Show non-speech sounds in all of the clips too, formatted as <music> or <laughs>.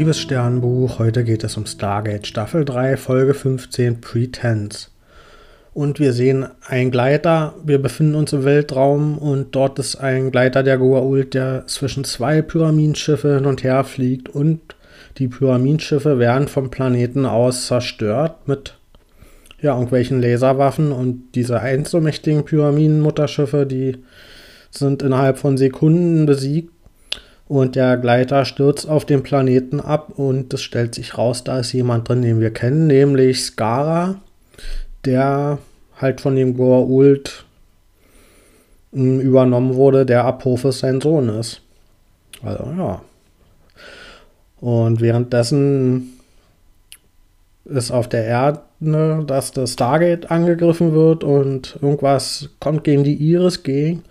liebes Sternbuch. Heute geht es um Stargate Staffel 3, Folge 15, Pretense. Und wir sehen einen Gleiter. Wir befinden uns im Weltraum und dort ist ein Gleiter der Goa'uld, der zwischen zwei Pyramidenschiffe hin und her fliegt. Und die Pyramidenschiffe werden vom Planeten aus zerstört mit ja, irgendwelchen Laserwaffen. Und diese einzelmächtigen Pyramidenmutterschiffe, die sind innerhalb von Sekunden besiegt und der Gleiter stürzt auf den Planeten ab und es stellt sich raus, da ist jemand drin, den wir kennen, nämlich Skara, der halt von dem Goa'uld hm, übernommen wurde, der Apophis sein Sohn ist. Also ja. Und währenddessen ist auf der Erde, dass das Stargate angegriffen wird und irgendwas kommt gegen die Iris gegen.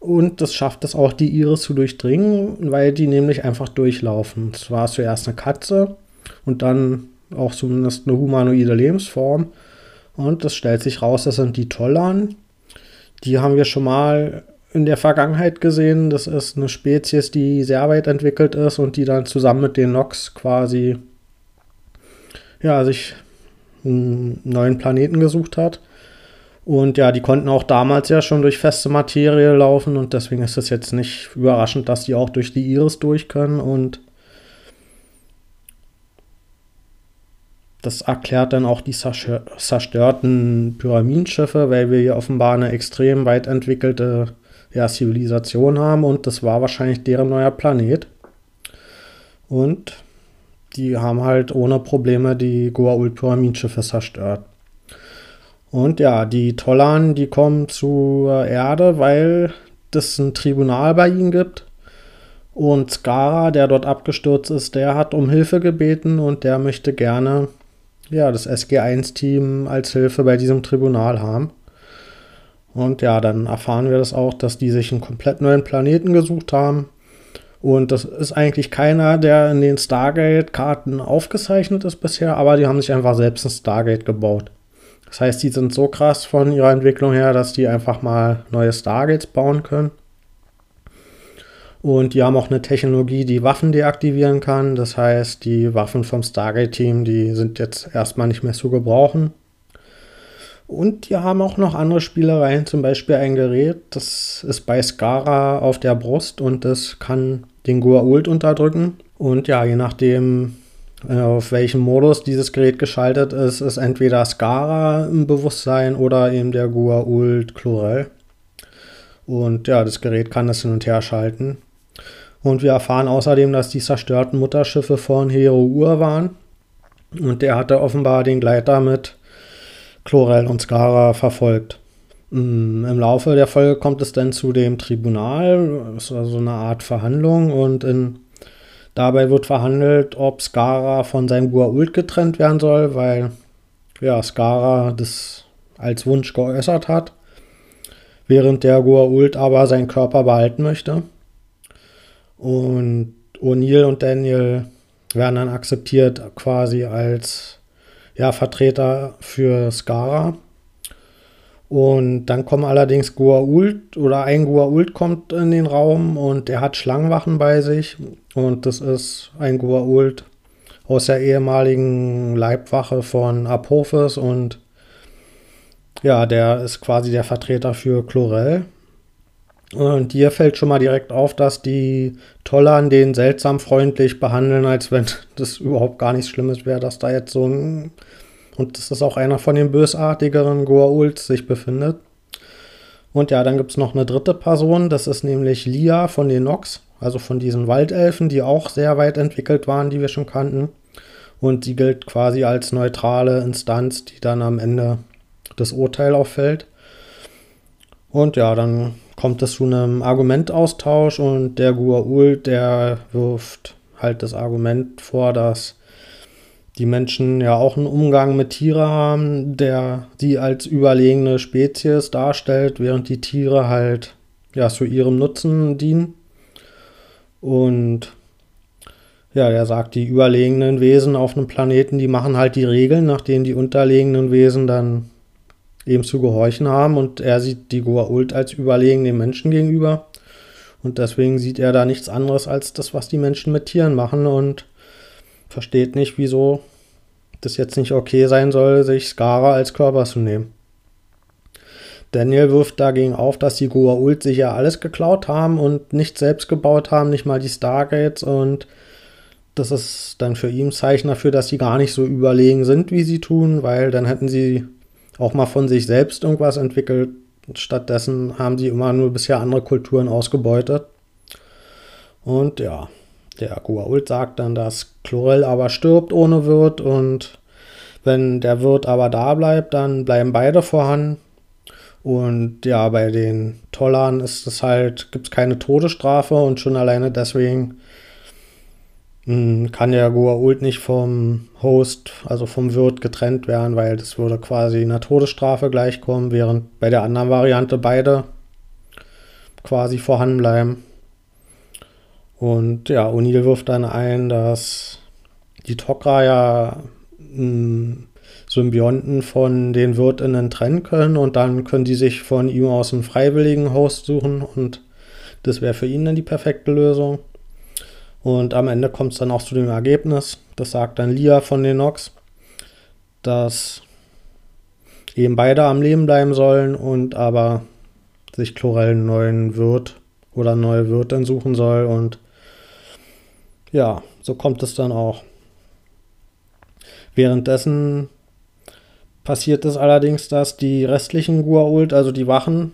Und das schafft es auch, die Iris zu durchdringen, weil die nämlich einfach durchlaufen. Es war zuerst eine Katze und dann auch zumindest eine humanoide Lebensform. Und es stellt sich raus, das sind die Tollern. Die haben wir schon mal in der Vergangenheit gesehen. Das ist eine Spezies, die sehr weit entwickelt ist und die dann zusammen mit den Nox quasi ja, sich einen neuen Planeten gesucht hat. Und ja, die konnten auch damals ja schon durch feste Materie laufen und deswegen ist es jetzt nicht überraschend, dass die auch durch die Iris durch können und das erklärt dann auch die zerstörten Pyramidenschiffe, weil wir hier offenbar eine extrem weit entwickelte ja, Zivilisation haben und das war wahrscheinlich deren neuer Planet. Und die haben halt ohne Probleme die Goa'uld-Pyramidenschiffe zerstört. Und ja, die Tollern, die kommen zur Erde, weil es ein Tribunal bei ihnen gibt. Und Skara, der dort abgestürzt ist, der hat um Hilfe gebeten und der möchte gerne ja, das SG1-Team als Hilfe bei diesem Tribunal haben. Und ja, dann erfahren wir das auch, dass die sich einen komplett neuen Planeten gesucht haben. Und das ist eigentlich keiner, der in den Stargate-Karten aufgezeichnet ist bisher, aber die haben sich einfach selbst ein Stargate gebaut. Das heißt, die sind so krass von ihrer Entwicklung her, dass die einfach mal neue Stargates bauen können. Und die haben auch eine Technologie, die Waffen deaktivieren kann. Das heißt, die Waffen vom Stargate-Team, die sind jetzt erstmal nicht mehr zu gebrauchen. Und die haben auch noch andere Spielereien, zum Beispiel ein Gerät, das ist bei Skara auf der Brust und das kann den Goa'uld unterdrücken. Und ja, je nachdem, auf welchem Modus dieses Gerät geschaltet ist, ist entweder Skara im Bewusstsein oder eben der Goa'uld Chlorel. Und ja, das Gerät kann das hin und her schalten. Und wir erfahren außerdem, dass die zerstörten Mutterschiffe von Hero Ur waren. Und der hatte offenbar den Gleiter mit Chlorel und Skara verfolgt. Mm, Im Laufe der Folge kommt es dann zu dem Tribunal, das ist also eine Art Verhandlung und in Dabei wird verhandelt, ob Skara von seinem Gua'uld getrennt werden soll, weil ja, Skara das als Wunsch geäußert hat, während der Gua'uld aber seinen Körper behalten möchte. Und O'Neill und Daniel werden dann akzeptiert quasi als ja, Vertreter für Skara. Und dann kommen allerdings Goa'uld oder ein Goa'uld kommt in den Raum und er hat Schlangenwachen bei sich. Und das ist ein Goa'uld aus der ehemaligen Leibwache von Apophis und ja, der ist quasi der Vertreter für Chlorel. Und hier fällt schon mal direkt auf, dass die Tollern den seltsam freundlich behandeln, als wenn <laughs> das überhaupt gar nichts Schlimmes wäre, dass da jetzt so ein und das ist auch einer von den bösartigeren Goa'ulds sich befindet. Und ja, dann gibt es noch eine dritte Person, das ist nämlich Lia von den Nox, also von diesen Waldelfen, die auch sehr weit entwickelt waren, die wir schon kannten. Und sie gilt quasi als neutrale Instanz, die dann am Ende das Urteil auffällt. Und ja, dann kommt es zu einem Argumentaustausch und der Gua'uld, der wirft halt das Argument vor, dass die Menschen ja auch einen Umgang mit Tieren haben, der sie als überlegene Spezies darstellt, während die Tiere halt ja zu ihrem Nutzen dienen. Und ja, er sagt, die überlegenen Wesen auf einem Planeten, die machen halt die Regeln, nach denen die unterlegenen Wesen dann eben zu gehorchen haben. Und er sieht die Goa'uld als überlegen den Menschen gegenüber. Und deswegen sieht er da nichts anderes als das, was die Menschen mit Tieren machen. Und versteht nicht, wieso das jetzt nicht okay sein soll, sich Skara als Körper zu nehmen. Daniel wirft dagegen auf, dass die Goa'uld sich ja alles geklaut haben und nicht selbst gebaut haben, nicht mal die Stargates und das ist dann für ihn ein Zeichen dafür, dass sie gar nicht so überlegen sind, wie sie tun, weil dann hätten sie auch mal von sich selbst irgendwas entwickelt. Stattdessen haben sie immer nur bisher andere Kulturen ausgebeutet. Und ja, der Guault sagt dann, dass Chlorel aber stirbt ohne Wirt und wenn der Wirt aber da bleibt, dann bleiben beide vorhanden. Und ja, bei den Tollern ist es halt, gibt es keine Todesstrafe und schon alleine deswegen hm, kann der Guault nicht vom Host, also vom Wirt getrennt werden, weil das würde quasi einer Todesstrafe gleichkommen, während bei der anderen Variante beide quasi vorhanden bleiben. Und ja, O'Neill wirft dann ein, dass die Tok'ra ja mh, hm, Symbionten von den Wirtinnen trennen können und dann können die sich von ihm aus einen freiwilligen Host suchen und das wäre für ihn dann die perfekte Lösung. Und am Ende kommt es dann auch zu dem Ergebnis, das sagt dann Lia von den Nox, dass eben beide am Leben bleiben sollen und aber sich Chlorel einen neuen Wirt oder neue Wirtin suchen soll und ja, so kommt es dann auch. Währenddessen passiert es allerdings, dass die restlichen Gua'uld, also die Wachen,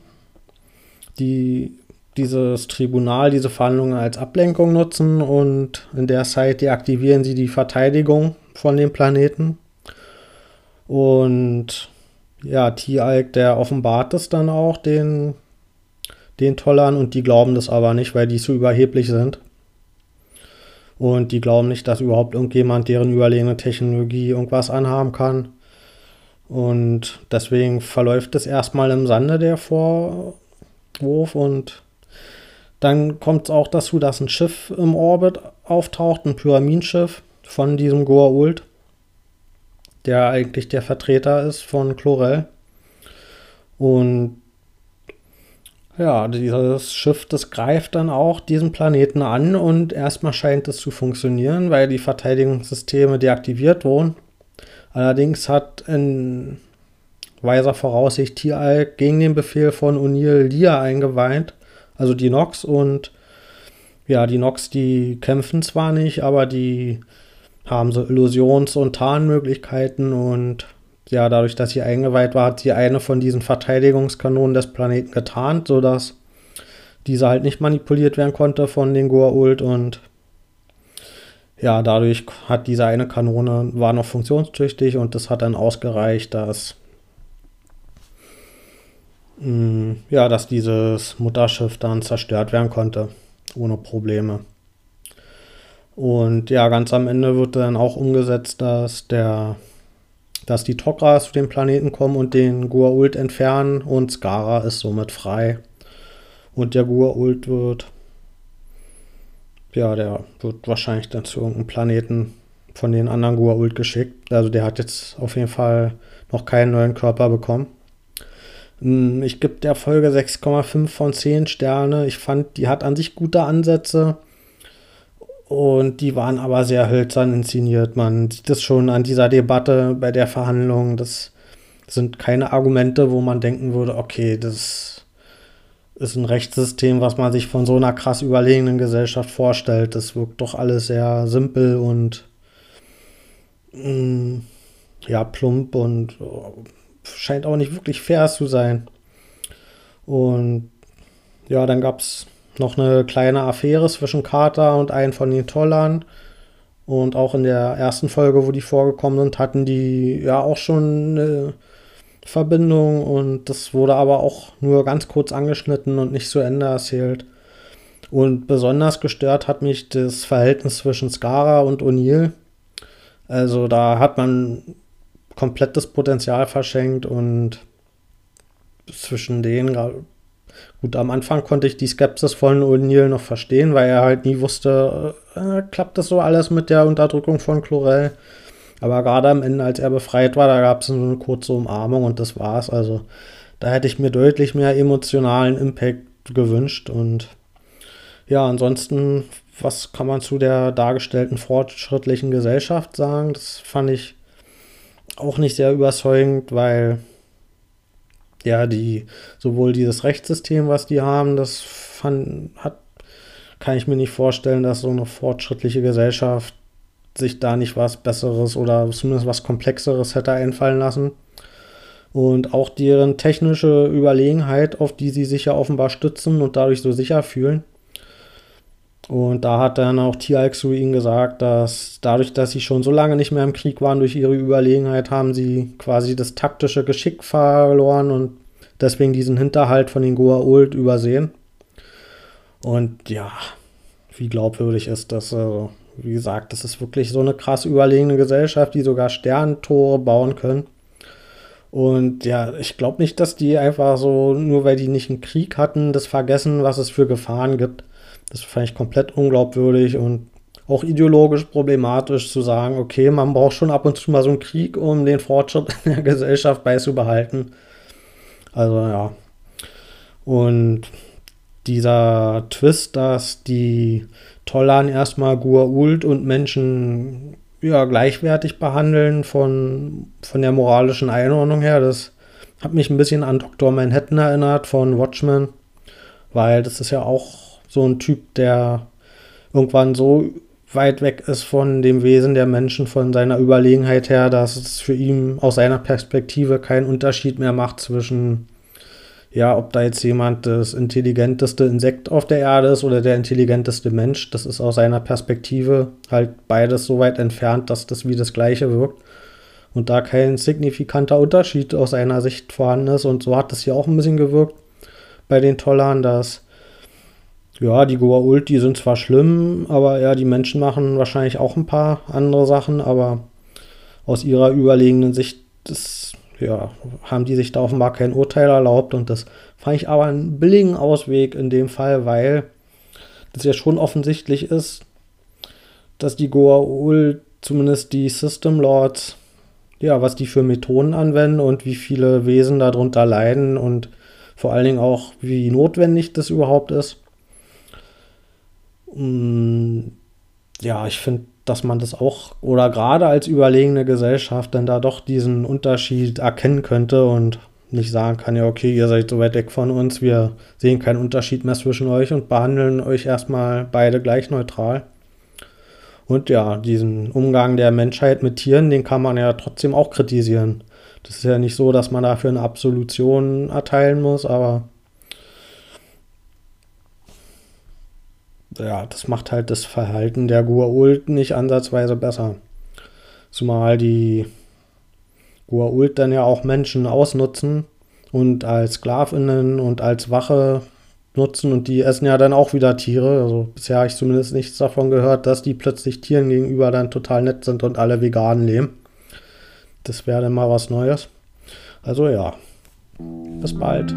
die dieses Tribunal, diese Verhandlungen als Ablenkung nutzen und in der Zeit deaktivieren sie die Verteidigung von dem Planeten. Und ja, Tialk, der offenbart es dann auch den, den Tollern und die glauben das aber nicht, weil die so überheblich sind. Und die glauben nicht, dass überhaupt irgendjemand deren überlegene Technologie irgendwas anhaben kann. Und deswegen verläuft es erstmal im Sande der Vorwurf und dann kommt es auch dazu, dass ein Schiff im Orbit auftaucht, ein Pyramidenschiff von diesem Goa'uld, der eigentlich der Vertreter ist von Chlorel. Und ja, dieses Schiff, das greift dann auch diesen Planeten an und erstmal scheint es zu funktionieren, weil die Verteidigungssysteme deaktiviert wurden. Allerdings hat in weiser Voraussicht Tieralk gegen den Befehl von O'Neill Lia eingeweint also die Nox und ja, die Nox, die kämpfen zwar nicht, aber die haben so Illusions- und Tarnmöglichkeiten und ja, dadurch, dass sie eingeweiht war, hat sie eine von diesen Verteidigungskanonen des Planeten getarnt, sodass diese halt nicht manipuliert werden konnte von den Goa'uld und ja, dadurch hat diese eine Kanone war noch funktionstüchtig und das hat dann ausgereicht, dass Mm, ja, dass dieses Mutterschiff dann zerstört werden konnte, ohne Probleme. Und ja, ganz am Ende wird dann auch umgesetzt, dass der dass die Tok'ra zu dem Planeten kommen und den Gua'uld entfernen und Skara ist somit frei. Und der Gua'uld wird ja, der wird wahrscheinlich dann zu irgendeinem Planeten von den anderen Gua'uld geschickt. Also der hat jetzt auf jeden Fall noch keinen neuen Körper bekommen. Hm, ich gebe der Folge 6,5 von 10 Sterne. Ich fand, die hat an sich gute Ansätze. Und die waren aber sehr hölzern inszeniert. Man sieht es schon an dieser Debatte bei der Verhandlung. Das sind keine Argumente, wo man denken würde, okay, das ist ein Rechtssystem, was man sich von so einer krass überlegenen Gesellschaft vorstellt. Das wirkt doch alles sehr simpel und mh, hm, ja, plump und scheint auch nicht wirklich fair zu sein. Und ja, dann gab es noch eine kleine Affäre zwischen Carter und einem von den Tollern. Und auch in der ersten Folge, wo die vorgekommen sind, hatten die ja auch schon eine Verbindung. Und das wurde aber auch nur ganz kurz angeschnitten und nicht zu Ende erzählt. Und besonders gestört hat mich das Verhältnis zwischen Skara und O'Neill. Also da hat man komplettes Potenzial verschenkt und zwischen denen, gut, am Anfang konnte ich die Skepsis von O'Neill noch verstehen, weil er halt nie wusste, äh, klappt das so alles mit der Unterdrückung von Chlorel. Aber gerade am Ende, als er befreit war, da gab es eine kurze Umarmung und das war's. Also da hätte ich mir deutlich mehr emotionalen Impact gewünscht und ja, ansonsten was kann man zu der dargestellten fortschrittlichen Gesellschaft sagen? Das fand ich auch nicht sehr überzeugend, weil ja, die, sowohl dieses Rechtssystem, was die haben, das fand, hat, kann ich mir nicht vorstellen, dass so eine fortschrittliche Gesellschaft sich da nicht was Besseres oder zumindest was Komplexeres hätte einfallen lassen. Und auch deren technische Überlegenheit, auf die sie sich ja offenbar stützen und dadurch so sicher fühlen. Und da hat dann auch Tialk zu ihnen gesagt, dass dadurch, dass sie schon so lange nicht mehr im Krieg waren, durch ihre Überlegenheit, haben sie quasi das taktische Geschick verloren und deswegen diesen Hinterhalt von den Goa'uld übersehen. Und ja, wie glaubwürdig ist das? Also, wie gesagt, das ist wirklich so eine krass überlegene Gesellschaft, die sogar Sterntore bauen können. Und ja, ich glaube nicht, dass die einfach so, nur weil die nicht einen Krieg hatten, das vergessen, was es für Gefahren gibt. Das fand ich komplett unglaubwürdig und auch ideologisch problematisch zu sagen, okay, man braucht schon ab und zu mal so einen Krieg, um den Fortschritt in der Gesellschaft beizubehalten. Also ja. Und dieser Twist, dass die Tollan erstmal Gua'uld und Menschen ja, gleichwertig behandeln von, von der moralischen Einordnung her, das hat mich ein bisschen an Dr. Manhattan erinnert von Watchmen, weil das ist ja auch so ein Typ, der irgendwann so weit weg ist von dem Wesen der Menschen, von seiner Überlegenheit her, dass es für ihn aus seiner Perspektive keinen Unterschied mehr macht zwischen, ja, ob da jetzt jemand das intelligenteste Insekt auf der Erde ist oder der intelligenteste Mensch. Das ist aus seiner Perspektive halt beides so weit entfernt, dass das wie das Gleiche wirkt. Und da kein signifikanter Unterschied aus seiner Sicht vorhanden ist. Und so hat das hier auch ein bisschen gewirkt bei den Tollern, dass ja, die Goa'uld, die sind zwar schlimm, aber ja, die Menschen machen wahrscheinlich auch ein paar andere Sachen, aber aus ihrer überlegenen Sicht das, ja, haben die sich da offenbar kein Urteil erlaubt und das fand ich aber einen billigen Ausweg in dem Fall, weil das ja schon offensichtlich ist, dass die Goa'uld, zumindest die System Lords, ja, was die für Methoden anwenden und wie viele Wesen darunter leiden und vor allen Dingen auch, wie notwendig das überhaupt ist. Mm, ja, ich finde, dass man das auch oder gerade als überlegene Gesellschaft dann da doch diesen Unterschied erkennen könnte und nicht sagen kann, ja, okay, ihr seid so weit weg von uns, wir sehen keinen Unterschied mehr zwischen euch und behandeln euch erstmal beide gleich neutral. Und ja, diesen Umgang der Menschheit mit Tieren, den kann man ja trotzdem auch kritisieren. Das ist ja nicht so, dass man dafür eine Absolution erteilen muss, aber ja, das macht halt das Verhalten der Gua'uld nicht ansatzweise besser. Zumal die Gua'uld dann ja auch Menschen ausnutzen und als Sklavinnen und als Wache nutzen und die essen ja dann auch wieder Tiere. Also bisher habe ich zumindest nichts davon gehört, dass die plötzlich Tieren gegenüber dann total nett sind und alle vegan leben. Das wäre dann mal was Neues. Also ja, bis bald.